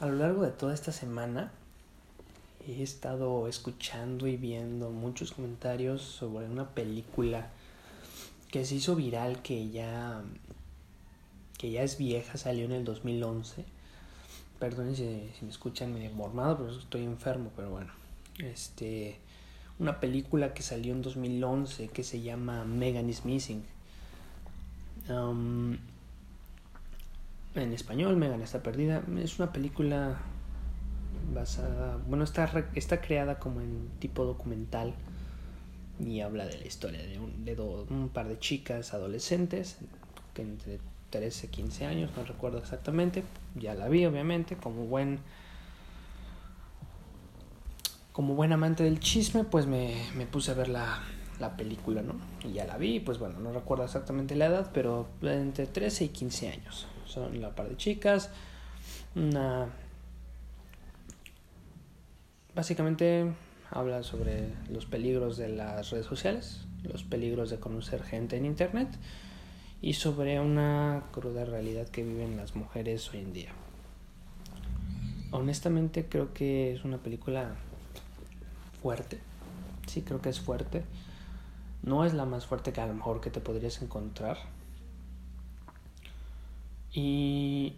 A lo largo de toda esta semana he estado escuchando y viendo muchos comentarios sobre una película que se hizo viral que ya que es vieja, salió en el 2011. Perdón si, si me escuchan medio mormado, pero estoy enfermo, pero bueno. Este una película que salió en 2011 que se llama Megan is Missing. Um, en español, Megan está perdida. Es una película basada, bueno, está, está creada como en tipo documental y habla de la historia de un, de un par de chicas adolescentes que entre 13 y 15 años, no recuerdo exactamente, ya la vi obviamente, como buen como buen amante del chisme, pues me, me puse a ver la, la, película, ¿no? Y ya la vi, pues bueno, no recuerdo exactamente la edad, pero entre 13 y 15 años. Son la par de chicas, una... Básicamente habla sobre los peligros de las redes sociales, los peligros de conocer gente en Internet y sobre una cruda realidad que viven las mujeres hoy en día. Honestamente creo que es una película fuerte. Sí, creo que es fuerte. No es la más fuerte que a lo mejor que te podrías encontrar. Y...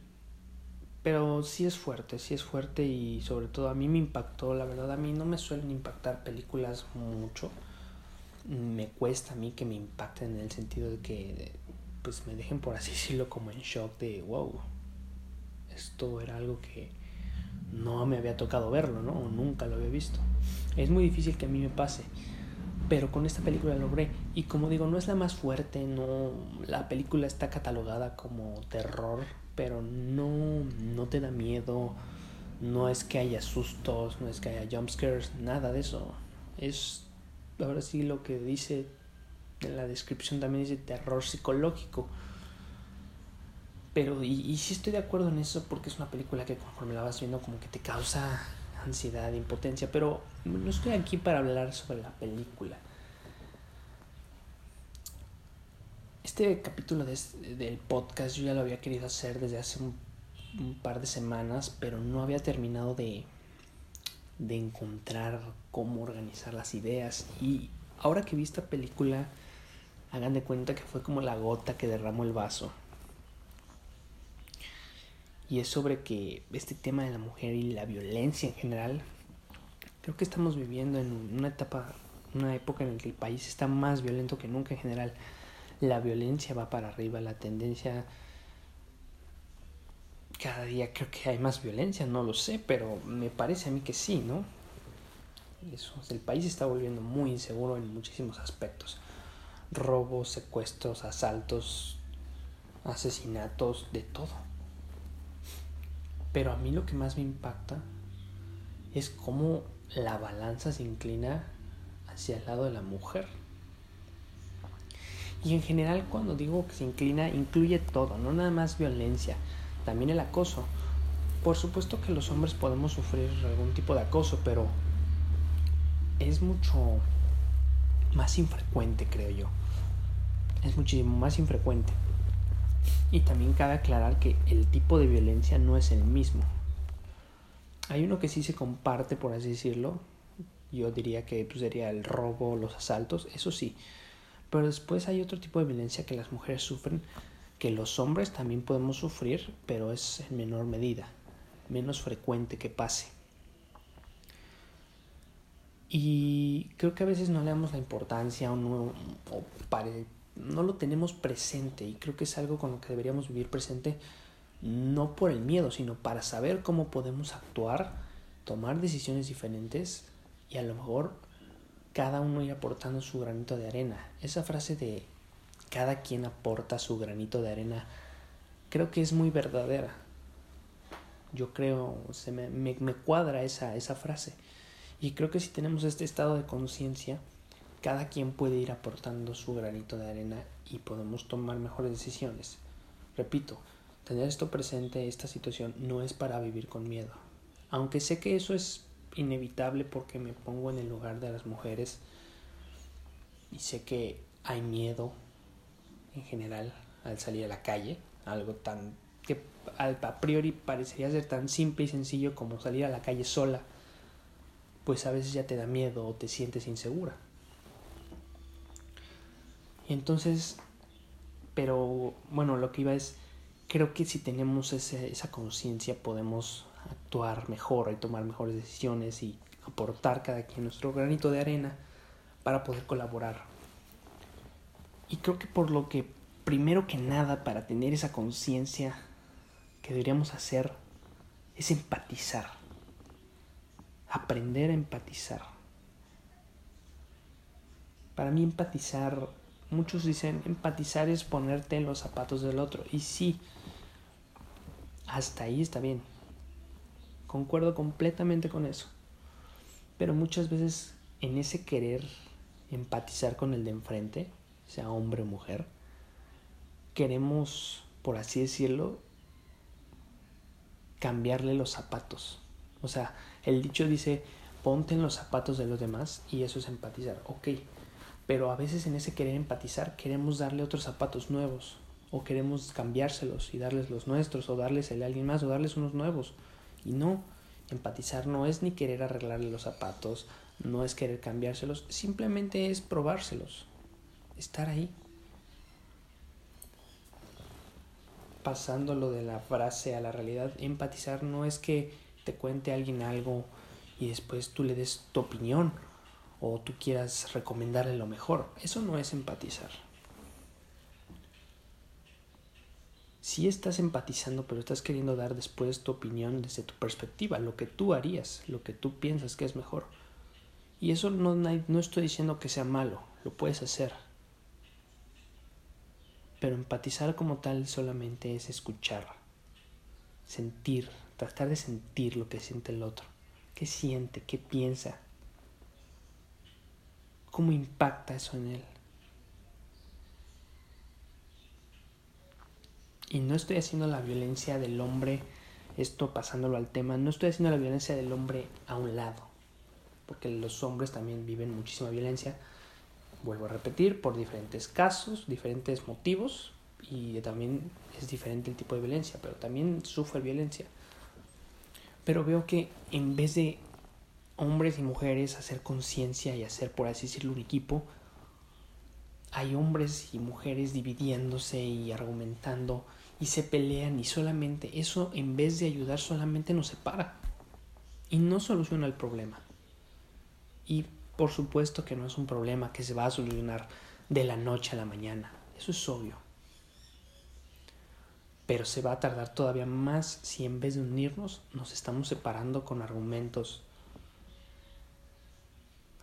Pero sí es fuerte, sí es fuerte y sobre todo a mí me impactó, la verdad a mí no me suelen impactar películas mucho. Me cuesta a mí que me impacten en el sentido de que pues me dejen por así decirlo como en shock de wow. Esto era algo que no me había tocado verlo, ¿no? O nunca lo había visto. Es muy difícil que a mí me pase. Pero con esta película lo logré. Y como digo, no es la más fuerte, no. La película está catalogada como terror, pero no, no te da miedo. No es que haya sustos, no es que haya jumpscares, nada de eso. Es ahora sí lo que dice en la descripción también dice terror psicológico. Pero, y, y sí estoy de acuerdo en eso porque es una película que conforme la vas viendo como que te causa ansiedad, impotencia, pero no estoy aquí para hablar sobre la película. Este capítulo de, del podcast yo ya lo había querido hacer desde hace un, par de semanas, pero no había terminado de, de encontrar cómo organizar las ideas. Y ahora que vi esta película, hagan de cuenta que fue como la gota que derramó el vaso y es sobre que este tema de la mujer y la violencia en general, creo que estamos viviendo en una etapa, una época en la que el país está más violento que nunca en general. La violencia va para arriba, la tendencia cada día creo que hay más violencia, no lo sé, pero me parece a mí que sí, ¿no? Eso, el país está volviendo muy inseguro en muchísimos aspectos. Robos, secuestros, asaltos, asesinatos, de todo. Pero a mí lo que más me impacta es cómo la balanza se inclina hacia el lado de la mujer. Y en general cuando digo que se inclina, incluye todo, no nada más violencia, también el acoso. Por supuesto que los hombres podemos sufrir algún tipo de acoso, pero es mucho más infrecuente, creo yo. Es muchísimo más infrecuente. Y también cabe aclarar que el tipo de violencia no es el mismo. Hay uno que sí se comparte, por así decirlo. Yo diría que pues, sería el robo, los asaltos, eso sí. Pero después hay otro tipo de violencia que las mujeres sufren, que los hombres también podemos sufrir, pero es en menor medida, menos frecuente que pase. Y creo que a veces no le damos la importancia o, no, o no lo tenemos presente y creo que es algo con lo que deberíamos vivir presente no por el miedo, sino para saber cómo podemos actuar, tomar decisiones diferentes y a lo mejor cada uno ir aportando su granito de arena. Esa frase de cada quien aporta su granito de arena creo que es muy verdadera. Yo creo, se me, me, cuadra esa, esa frase. Y creo que si tenemos este estado de conciencia, cada quien puede ir aportando su granito de arena y podemos tomar mejores decisiones. Repito, tener esto presente, esta situación, no es para vivir con miedo. Aunque sé que eso es inevitable porque me pongo en el lugar de las mujeres y sé que hay miedo en general al salir a la calle, algo tan que a priori parecería ser tan simple y sencillo como salir a la calle sola, pues a veces ya te da miedo o te sientes insegura. Y entonces, pero bueno, lo que iba es, creo que si tenemos esa conciencia podemos actuar mejor y tomar mejores decisiones y aportar cada quien nuestro granito de arena para poder colaborar. Y creo que por lo que primero que nada para tener esa conciencia que deberíamos hacer es empatizar. Aprender a empatizar. Para mí empatizar, muchos dicen, empatizar es ponerte en los zapatos del otro. Y sí, hasta ahí está bien. Concuerdo completamente con eso. Pero muchas veces en ese querer empatizar con el de enfrente, sea hombre o mujer, queremos, por así decirlo, cambiarle los zapatos. O sea, el dicho dice, ponte en los zapatos de los demás y eso es empatizar. Ok, pero a veces en ese querer empatizar queremos darle otros zapatos nuevos o queremos cambiárselos y darles los nuestros o darles el de alguien más o darles unos nuevos. Y no, empatizar no es ni querer arreglarle los zapatos, no es querer cambiárselos, simplemente es probárselos, estar ahí. Pasándolo de la frase a la realidad, empatizar no es que te cuente alguien algo y después tú le des tu opinión o tú quieras recomendarle lo mejor. Eso no es empatizar. Si estás empatizando, pero estás queriendo dar después tu opinión desde tu perspectiva, lo que tú harías, lo que tú piensas que es mejor. Y eso no, no estoy diciendo que sea malo, lo puedes hacer. Pero empatizar como tal solamente es escuchar, sentir, tratar de sentir lo que siente el otro. ¿Qué siente? ¿Qué piensa? ¿Cómo impacta eso en él? Y no estoy haciendo la violencia del hombre, esto pasándolo al tema, no estoy haciendo la violencia del hombre a un lado, porque los hombres también viven muchísima violencia, vuelvo a repetir, por diferentes casos, diferentes motivos, y también es diferente el tipo de violencia, pero también sufre violencia. Pero veo que en vez de hombres y mujeres hacer conciencia y hacer, por así decirlo, un equipo, hay hombres y mujeres dividiéndose y argumentando y se pelean y solamente eso en vez de ayudar solamente nos separa y no soluciona el problema. Y por supuesto que no es un problema que se va a solucionar de la noche a la mañana, eso es obvio. Pero se va a tardar todavía más si en vez de unirnos nos estamos separando con argumentos.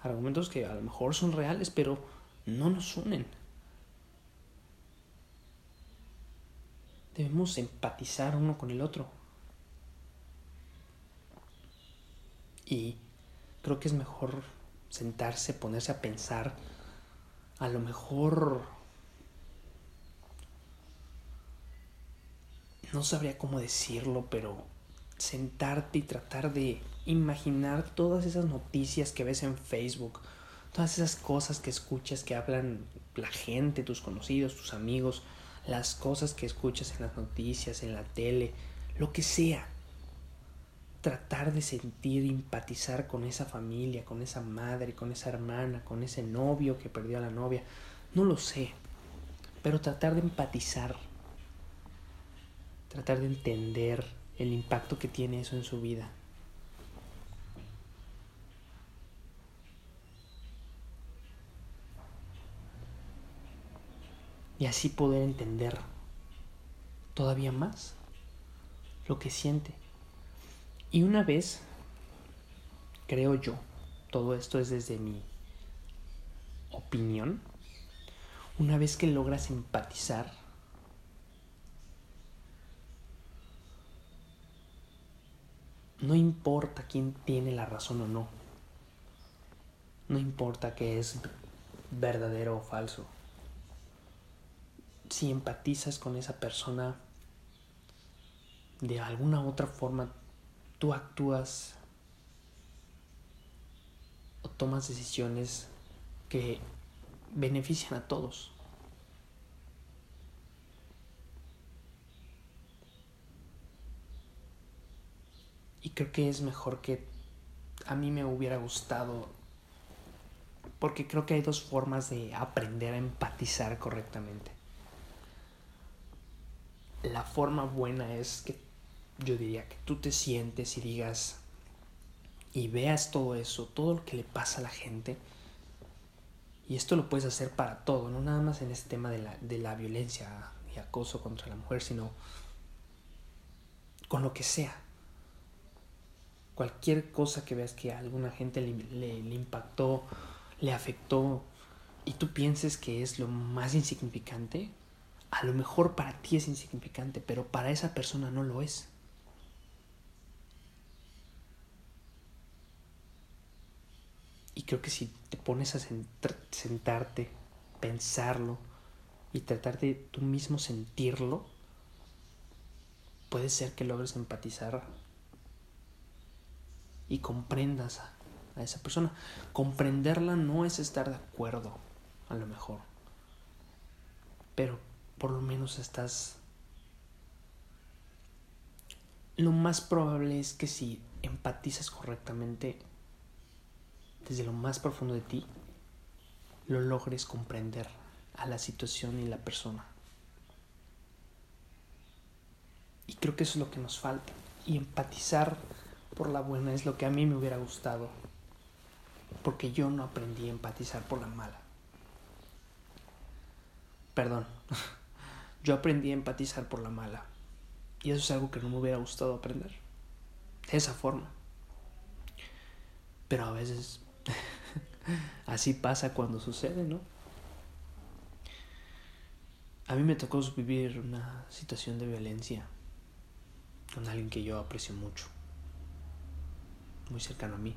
Argumentos que a lo mejor son reales, pero no nos unen. Debemos empatizar uno con el otro. Y creo que es mejor sentarse, ponerse a pensar. A lo mejor no sabría cómo decirlo, pero sentarte y tratar de imaginar todas esas noticias que ves en Facebook, todas esas cosas que escuchas que hablan la gente, tus conocidos, tus amigos, las cosas que escuchas en las noticias, en la tele, lo que sea. Tratar de sentir, empatizar con esa familia, con esa madre, con esa hermana, con ese novio que perdió a la novia. No lo sé. Pero tratar de empatizar. Tratar de entender el impacto que tiene eso en su vida. Y así poder entender todavía más lo que siente. Y una vez, creo yo, todo esto es desde mi opinión, una vez que logras empatizar, no importa quién tiene la razón o no, no importa que es verdadero o falso, si empatizas con esa persona, de alguna otra forma tú actúas o tomas decisiones que benefician a todos. Y creo que es mejor que a mí me hubiera gustado, porque creo que hay dos formas de aprender a empatizar correctamente. La forma buena es que yo diría que tú te sientes y digas y veas todo eso, todo lo que le pasa a la gente. Y esto lo puedes hacer para todo, no nada más en este tema de la, de la violencia y acoso contra la mujer, sino con lo que sea. Cualquier cosa que veas que a alguna gente le, le, le impactó, le afectó, y tú pienses que es lo más insignificante, a lo mejor para ti es insignificante, pero para esa persona no lo es. Y creo que si te pones a sentarte, pensarlo y tratar de tú mismo sentirlo, puede ser que logres empatizar y comprendas a, a esa persona. Comprenderla no es estar de acuerdo, a lo mejor, pero por lo menos estás... Lo más probable es que si empatizas correctamente, desde lo más profundo de ti, lo logres comprender a la situación y la persona. Y creo que eso es lo que nos falta. Y empatizar por la buena es lo que a mí me hubiera gustado. Porque yo no aprendí a empatizar por la mala. Perdón. Yo aprendí a empatizar por la mala. Y eso es algo que no me hubiera gustado aprender. De esa forma. Pero a veces Así pasa cuando sucede, ¿no? A mí me tocó vivir una situación de violencia con alguien que yo aprecio mucho, muy cercano a mí.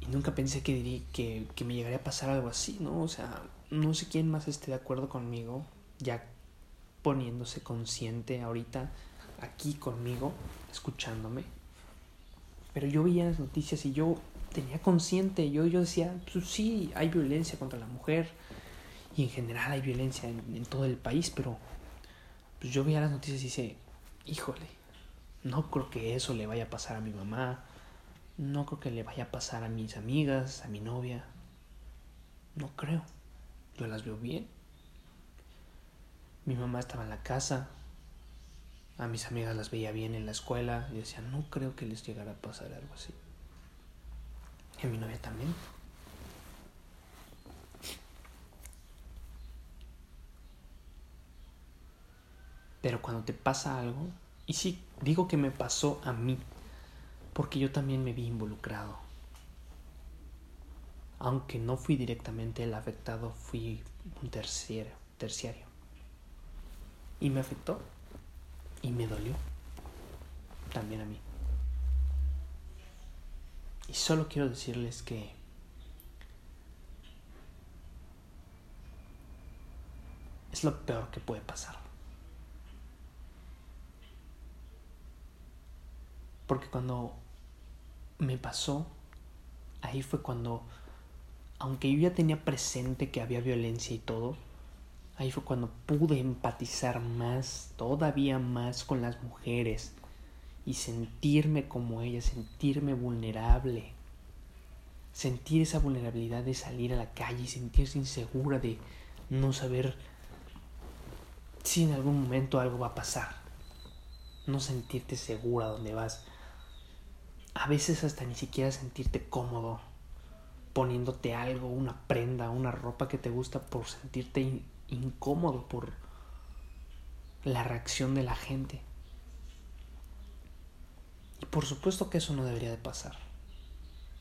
Y nunca pensé que, que, que me llegaría a pasar algo así, ¿no? O sea, no sé quién más esté de acuerdo conmigo, ya poniéndose consciente ahorita aquí conmigo, escuchándome. Pero yo veía las noticias y yo tenía consciente, yo, yo decía, pues sí, hay violencia contra la mujer y en general hay violencia en, todo el país, pero pues yo veía las noticias y dice, híjole, no creo que eso le vaya a pasar a mi mamá, no creo que le vaya a pasar a mis amigas, a mi novia, no creo, yo las veo bien. Mi mamá estaba en la casa, a mis amigas las veía bien en la escuela y decía, no creo que les llegara a pasar algo así. Y a mi novia también. Pero cuando te pasa algo, y sí, digo que me pasó a mí, porque yo también me vi involucrado. Aunque no fui directamente el afectado, fui un terciario, terciario. Y me afectó. Y me dolió. También a mí. Y solo quiero decirles que es lo peor que puede pasar. Porque cuando me pasó, ahí fue cuando, aunque yo ya tenía presente que había violencia y todo, ahí fue cuando pude empatizar más, todavía más con las mujeres, y sentirme como ella, sentirme vulnerable, sentir esa vulnerabilidad de salir a la calle y sentirse insegura de no saber si en algún momento algo va a pasar, no sentirte segura donde vas, a veces hasta ni siquiera sentirte cómodo poniéndote algo, una prenda, una ropa que te gusta por sentirte incómodo por la reacción de la gente. Y por supuesto que eso no debería de pasar.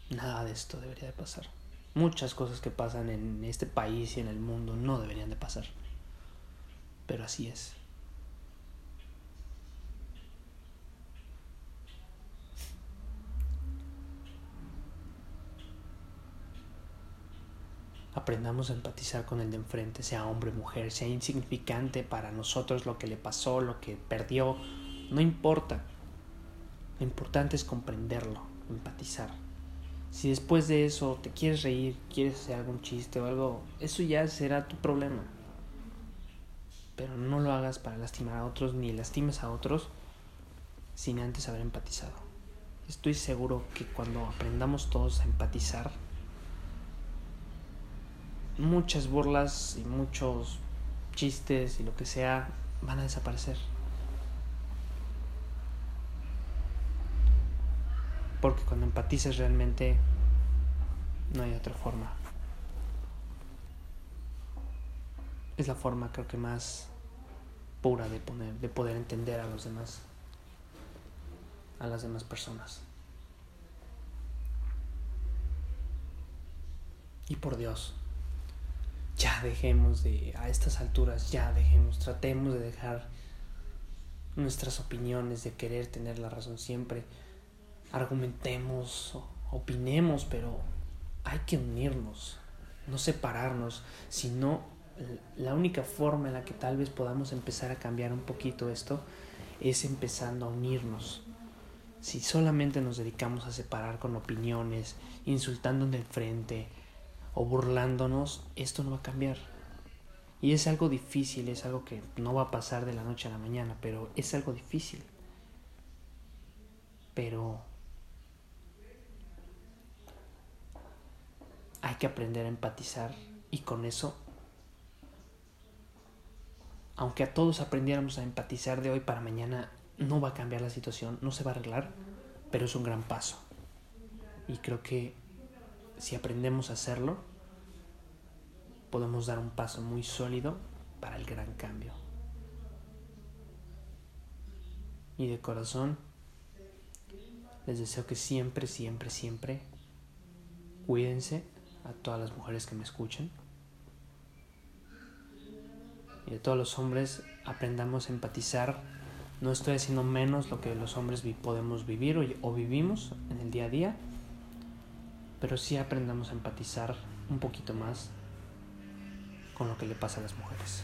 Nada de esto debería de pasar. Muchas cosas que pasan en este país y en el mundo no deberían de pasar. Pero así es. Aprendamos a empatizar con el de enfrente, sea hombre o mujer, sea insignificante para nosotros lo que le pasó, lo que perdió, no importa. Lo importante es comprenderlo, empatizar. Si después de eso te quieres reír, quieres hacer algún chiste o algo, eso ya será tu problema. Pero no lo hagas para lastimar a otros ni lastimes a otros sin antes haber empatizado. Estoy seguro que cuando aprendamos todos a empatizar, muchas burlas y muchos chistes y lo que sea van a desaparecer. Porque cuando empatizas realmente no hay otra forma. Es la forma creo que más pura de, poner, de poder entender a los demás, a las demás personas. Y por Dios, ya dejemos de, a estas alturas, ya dejemos, tratemos de dejar nuestras opiniones, de querer tener la razón siempre. Argumentemos, opinemos, pero hay que unirnos, no separarnos, sino la única forma en la que tal vez podamos empezar a cambiar un poquito esto es empezando a unirnos. Si solamente nos dedicamos a separar con opiniones, insultando el frente, o burlándonos, esto no va a cambiar. Y es algo difícil, es algo que no va a pasar de la noche a la mañana, pero es algo difícil. Pero hay que aprender a empatizar y con eso, aunque a todos aprendiéramos a empatizar de hoy para mañana, no va a cambiar la situación, no se va a arreglar, pero es un gran paso. Y creo que si aprendemos a hacerlo, podemos dar un paso muy sólido para el gran cambio. Y de corazón, les deseo que siempre, siempre, siempre cuídense a todas las mujeres que me escuchen. Y de todos los hombres aprendamos a empatizar. No estoy haciendo menos lo que los hombres podemos vivir o vivimos en el día a día pero sí aprendamos a empatizar un poquito más con lo que le pasa a las mujeres.